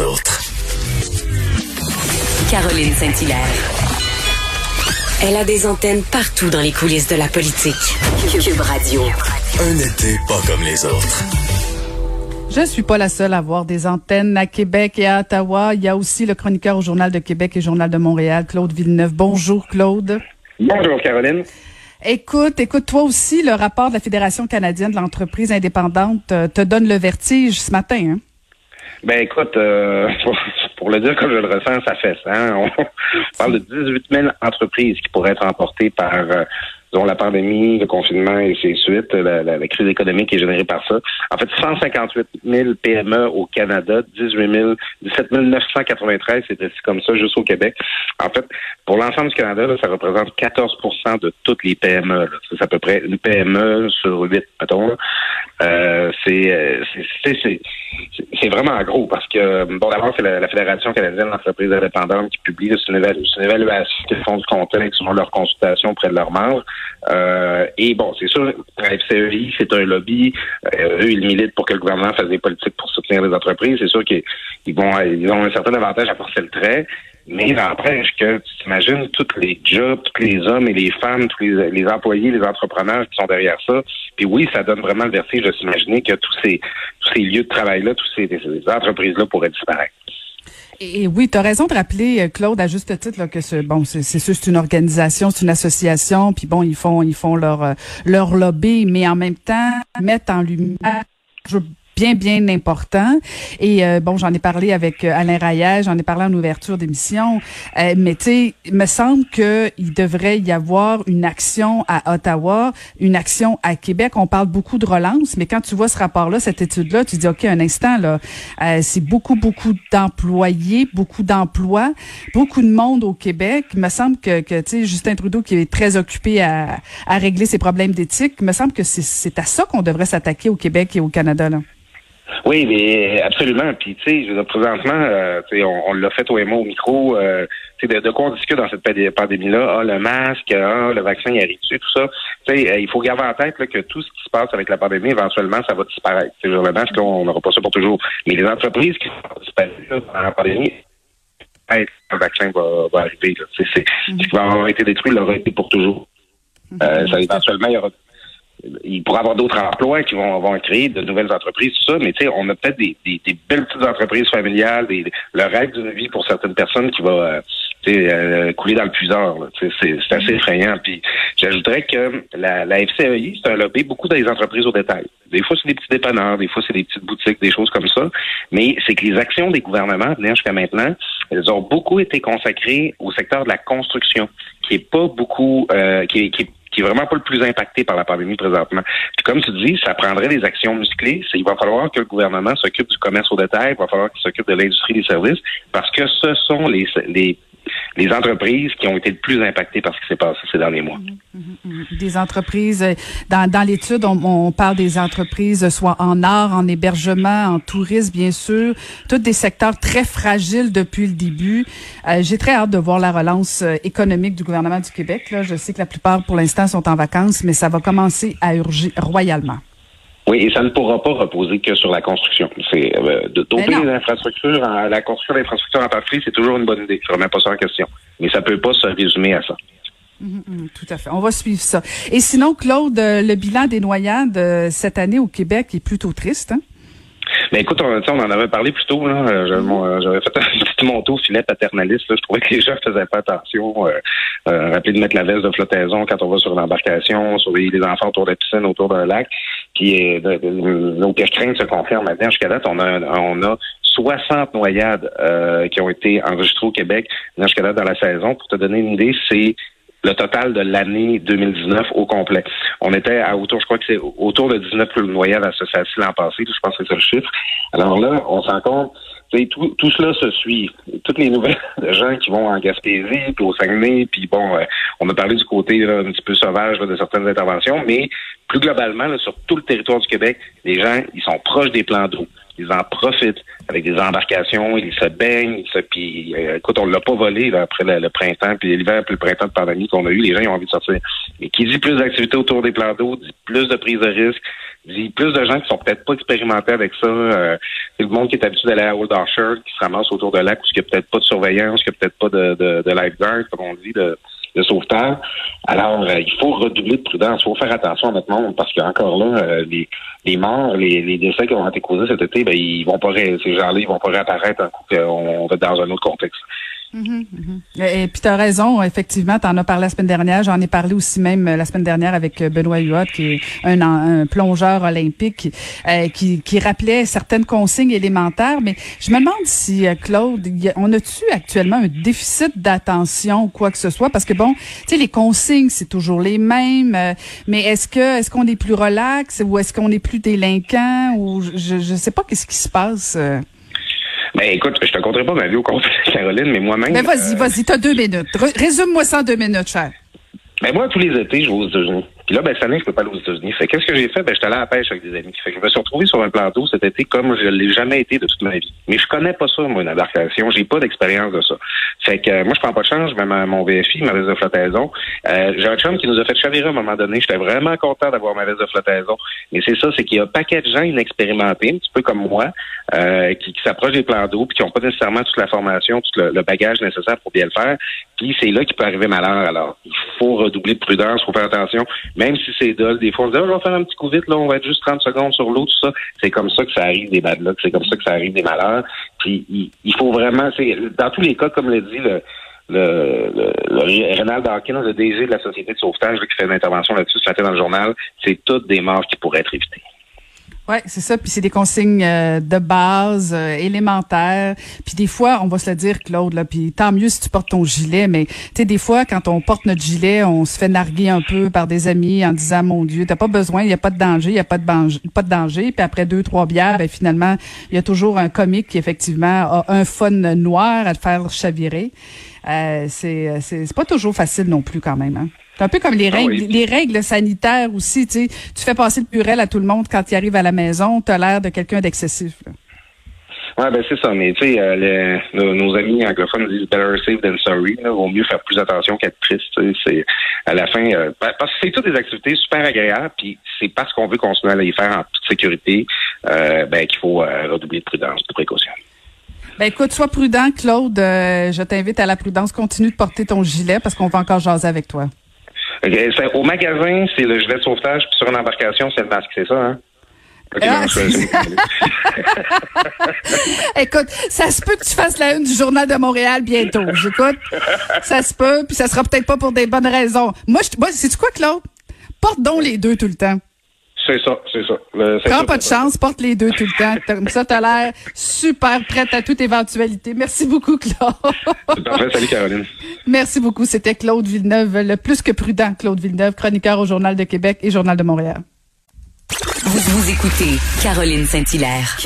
les autres. Caroline Saint-Hilaire. Elle a des antennes partout dans les coulisses de la politique. Cube Radio. Un été pas comme les autres. Je suis pas la seule à avoir des antennes à Québec et à Ottawa. Il y a aussi le chroniqueur au Journal de Québec et Journal de Montréal, Claude Villeneuve. Bonjour, Claude. Bonjour, Caroline. Écoute, écoute, toi aussi, le rapport de la Fédération canadienne de l'entreprise indépendante euh, te donne le vertige ce matin. Hein? Ben écoute, euh, pour, le dire comme je le ressens, ça fait ça. Hein. On, parle de 18 000 entreprises qui pourraient être emportées par euh, dont la pandémie, le confinement et ses suites, la, la, crise économique est générée par ça. En fait, 158 000 PME au Canada, 18 000, 17 993, c'est comme ça juste au Québec. En fait, pour l'ensemble du Canada, là, ça représente 14% de toutes les PME. C'est à peu près une PME sur huit, mettons. Euh, c'est c'est vraiment gros parce que, bon, d'abord, c'est la, Fédération canadienne d'entreprises indépendantes qui publie une, une, évaluation qu'ils font du contexte selon leur consultation auprès de leurs membres. Euh, et bon, c'est sûr, la FCEI, c'est un lobby. Euh, eux, ils militent pour que le gouvernement fasse des politiques pour soutenir les entreprises. C'est sûr qu'ils vont, ils ont un certain avantage à forcer le trait. Mais il n'empêche que tu t'imagines tous les jobs, tous les hommes et les femmes, tous les, employés, les entrepreneurs qui sont derrière ça. Puis oui, ça donne vraiment le vertige de s'imaginer que tous ces, tous ces lieux de travail-là, toutes ces, ces entreprises-là pourraient disparaître. Et oui, tu as raison de rappeler, euh, Claude, à juste titre, là, que ce, bon, c'est sûr, c'est une organisation, c'est une association, puis bon, ils font, ils font leur, euh, leur lobby, mais en même temps, mettre en lumière bien, bien important. Et euh, bon, j'en ai parlé avec euh, Alain Rayet, j'en ai parlé en ouverture d'émission. Euh, mais tu sais, il me semble qu'il devrait y avoir une action à Ottawa, une action à Québec. On parle beaucoup de relance, mais quand tu vois ce rapport-là, cette étude-là, tu dis, OK, un instant, là, c'est beaucoup, beaucoup d'employés, beaucoup d'emplois, beaucoup de monde au Québec. Il me semble que, que tu sais, Justin Trudeau, qui est très occupé à, à régler ses problèmes d'éthique, il me semble que c'est à ça qu'on devrait s'attaquer au Québec et au Canada. Là. Oui, mais absolument. Puis, tu sais, je veux présentement, euh, on, on l'a fait au MO au micro. Euh, de, de quoi on discute dans cette pandémie-là? Ah, le masque, ah, le vaccin, il arrive dessus, tout ça? Tu sais, euh, il faut garder en tête là, que tout ce qui se passe avec la pandémie, éventuellement, ça va disparaître. C'est le masque, on n'aura pas ça pour toujours. Mais les entreprises qui vont disparaître pendant la pandémie, le vaccin va, va arriver. C'est, c'est, Ce qui va avoir été détruit l'aura été pour toujours. Euh, ça, éventuellement, il y aura il pourrait avoir d'autres emplois qui vont, vont créer de nouvelles entreprises, tout ça, mais tu sais, on a peut-être des, des, belles petites entreprises familiales, des, le rêve d'une vie pour certaines personnes qui va euh, euh, couler dans le puiseur. C'est assez effrayant. Puis j'ajouterais que la, la FCEI, c'est un lobby beaucoup dans les entreprises au détail. Des fois, c'est des petits dépanneurs, des fois, c'est des petites boutiques, des choses comme ça. Mais c'est que les actions des gouvernements, jusqu'à maintenant, elles ont beaucoup été consacrées au secteur de la construction, qui est pas beaucoup, euh, qui, est, qui est qui est vraiment pas le plus impacté par la pandémie présentement. Puis comme tu dis, ça prendrait des actions musclées. Il va falloir que le gouvernement s'occupe du commerce au détail, il va falloir qu'il s'occupe de l'industrie des services, parce que ce sont les, les les entreprises qui ont été le plus impactées par ce qui s'est passé ces derniers mois. Mhm, mhm, mhm. Des entreprises, euh, dans, dans l'étude, on, parle des entreprises soit en art, en hébergement, en tourisme, bien sûr, tous des secteurs très fragiles depuis le début. Euh, j'ai très hâte de voir la relance euh, économique du gouvernement du Québec. Là. Je sais que la plupart, pour l'instant, sont en vacances, mais ça va commencer à urger royalement. Oui, et ça ne pourra pas reposer que sur la construction. C'est euh, de doper ben les infrastructures, la construction d'infrastructures en partie, c'est toujours une bonne idée. Je remets pas ça en question. Mais ça peut pas se résumer à ça. Hum, hum, tout à fait. On va suivre ça. Et sinon, Claude, euh, le bilan des noyades euh, cette année au Québec est plutôt triste. Hein? Mais écoute, on, on en avait parlé plus tôt. J'avais fait un petit manteau filet paternaliste. Je trouvais que les gens faisaient pas attention. Euh, euh, rappeler de mettre la veste de flottaison quand on va sur l'embarcation, surveiller les enfants autour de la piscine, autour d'un lac. Puis craintes se confirment maintenant. Jusqu'à date, on a, on a 60 noyades euh, qui ont été enregistrées au Québec jusqu'à date dans la saison. Pour te donner une idée, c'est le total de l'année 2019 au complet. On était à autour, je crois que c'est autour de 19 noyades associées l'an passé, je pense que c'est ça le chiffre. Alors là, on s'en compte, tout, tout cela se suit. Toutes les nouvelles de gens qui vont en Gaspésie, puis au Saguenay, puis bon, euh, on a parlé du côté un petit peu sauvage de certaines interventions, mais plus globalement, sur tout le territoire du Québec, les gens, ils sont proches des plans d'eau ils en profitent avec des embarcations, ils se baignent, puis euh, écoute, on l'a pas volé là, après le, printemps, puis l'hiver, puis le printemps de pandémie qu'on a eu, les gens ont envie de sortir. Et qui dit plus d'activités autour des plans d'eau, dit plus de prise de risque, dit plus de gens qui sont peut-être pas expérimentés avec ça. Euh, c'est le monde qui est habitué d'aller à Old Offshore, qui se ramasse autour de lac où il n'y a peut-être pas de surveillance, qu'il n'y a peut-être pas de, de, de lifeguard, comme on dit, de de sauvetage. Alors, euh, il faut redoubler de prudence. Il faut faire attention à notre monde parce qu'encore là, euh, les, morts, les, les, décès qui ont été causés cet été, ben, ils vont pas ces gens-là, ils vont pas réapparaître un coup qu'on va dans un autre contexte. Et, puis tu as raison, effectivement, tu en as parlé la semaine dernière, j'en ai parlé aussi même euh, la semaine dernière avec euh, Benoît Huot, qui est un, un plongeur olympique, euh, qui, qui, rappelait certaines consignes élémentaires, mais je me demande si, Claude, on a-tu actuellement un déficit d'attention ou quoi que ce soit? Parce que bon, tu sais, les consignes, c'est toujours les mêmes, mais est-ce que est-ce qu'on est plus relax ou est-ce qu'on est plus délinquant ou je ne sais pas qu'est-ce qui se passe? Ben écoute, je te compterai pas ma vie au compte, Caroline, mais moi-même. Mais vas-y, euh, vas-y, t'as deux minutes. Résume-moi ça en deux minutes, cher. Ben moi, tous les étés, je vais aux États-Unis. Puis là, ben, cette année, je peux pas aller aux États-Unis. Fait qu'est-ce que j'ai fait? Ben, j'étais allé à la pêche avec des amis. Fait que je me suis retrouvé sur un plateau cet été comme je l'ai jamais été de toute ma vie. Mais je connais pas ça, moi, une embarcation. J'ai pas d'expérience de ça. Fait que, euh, moi, je prends pas de chance. Je mets mon VFI, ma veste de flottaison. Euh, j'ai un chum qui nous a fait chavirer à un moment donné. J'étais vraiment content d'avoir ma veste de flottaison. Mais c'est ça, c'est qu'il y a un paquet de gens inexpérimentés, un petit peu comme moi, euh, qui, qui s'approchent des plans d'eau puis qui ont pas nécessairement toute la formation, tout le, bagage nécessaire pour bien le faire. Puis c'est là qu'il peut arriver malheur. Alors, il faut redoubler de prudence, il faut faire attention. Même si c'est dol, des fois, on se dit, oh, je vais faire un petit coup vite, là, on va être juste 30 secondes sur l'eau, tout ça. C'est comme ça que ça arrive des bad c'est comme ça que ça arrive des malheurs. Puis il, faut vraiment, c'est dans tous les cas, comme l'a dit le, le, le, le Renald Dawkins, le DG de la Société de sauvetage, qui fait une intervention là-dessus ce matin dans le journal, c'est toutes des morts qui pourraient être évitées. Oui, c'est ça. Puis c'est des consignes euh, de base, euh, élémentaires. Puis des fois, on va se le dire, Claude, là, puis tant mieux si tu portes ton gilet, mais tu sais, des fois, quand on porte notre gilet, on se fait narguer un peu par des amis en disant, mon Dieu, t'as pas besoin, il y a pas de danger, il y a pas de, pas de danger. Puis après deux, trois bières, ben, finalement, il y a toujours un comique qui, effectivement, a un fun noir à te faire chavirer. Euh, c'est, c'est pas toujours facile non plus quand même. Hein? C'est un peu comme les ah règles, les règles sanitaires aussi. Tu, sais, tu fais passer le purel à tout le monde quand il arrive à la maison. Tu as l'air de quelqu'un d'excessif. Oui, ben c'est ça. Mais tu sais, euh, nos, amis anglophones disent better safe than sorry. Là, vaut mieux faire plus attention qu'être triste. C'est à la fin, euh, parce que c'est toutes des activités super agréables. Puis c'est parce qu'on veut continuer à les faire en toute sécurité, euh, ben qu'il faut redoubler de prudence, de précaution. Ben écoute, sois prudent, Claude. je t'invite à la prudence. Continue de porter ton gilet parce qu'on va encore jaser avec toi. Au magasin, c'est le gilet de sauvetage, puis sur une embarcation, c'est le masque, c'est ça, hein? Ah, Écoute, ça se peut que tu fasses la une du Journal de Montréal bientôt. J'écoute, ça se peut, puis ça sera peut-être pas pour des bonnes raisons. Moi, je, moi c'est quoi, Claude? Porte donc les deux tout le temps. C'est ça, c'est ça. Prends pas de chance, porte les deux tout le temps. Comme ça, t'as l'air super prête à toute éventualité. Merci beaucoup, Claude. C'est parfait. Salut, Caroline. Merci beaucoup. C'était Claude Villeneuve, le plus que prudent Claude Villeneuve, chroniqueur au Journal de Québec et Journal de Montréal. Vous, vous écoutez Caroline Saint-Hilaire.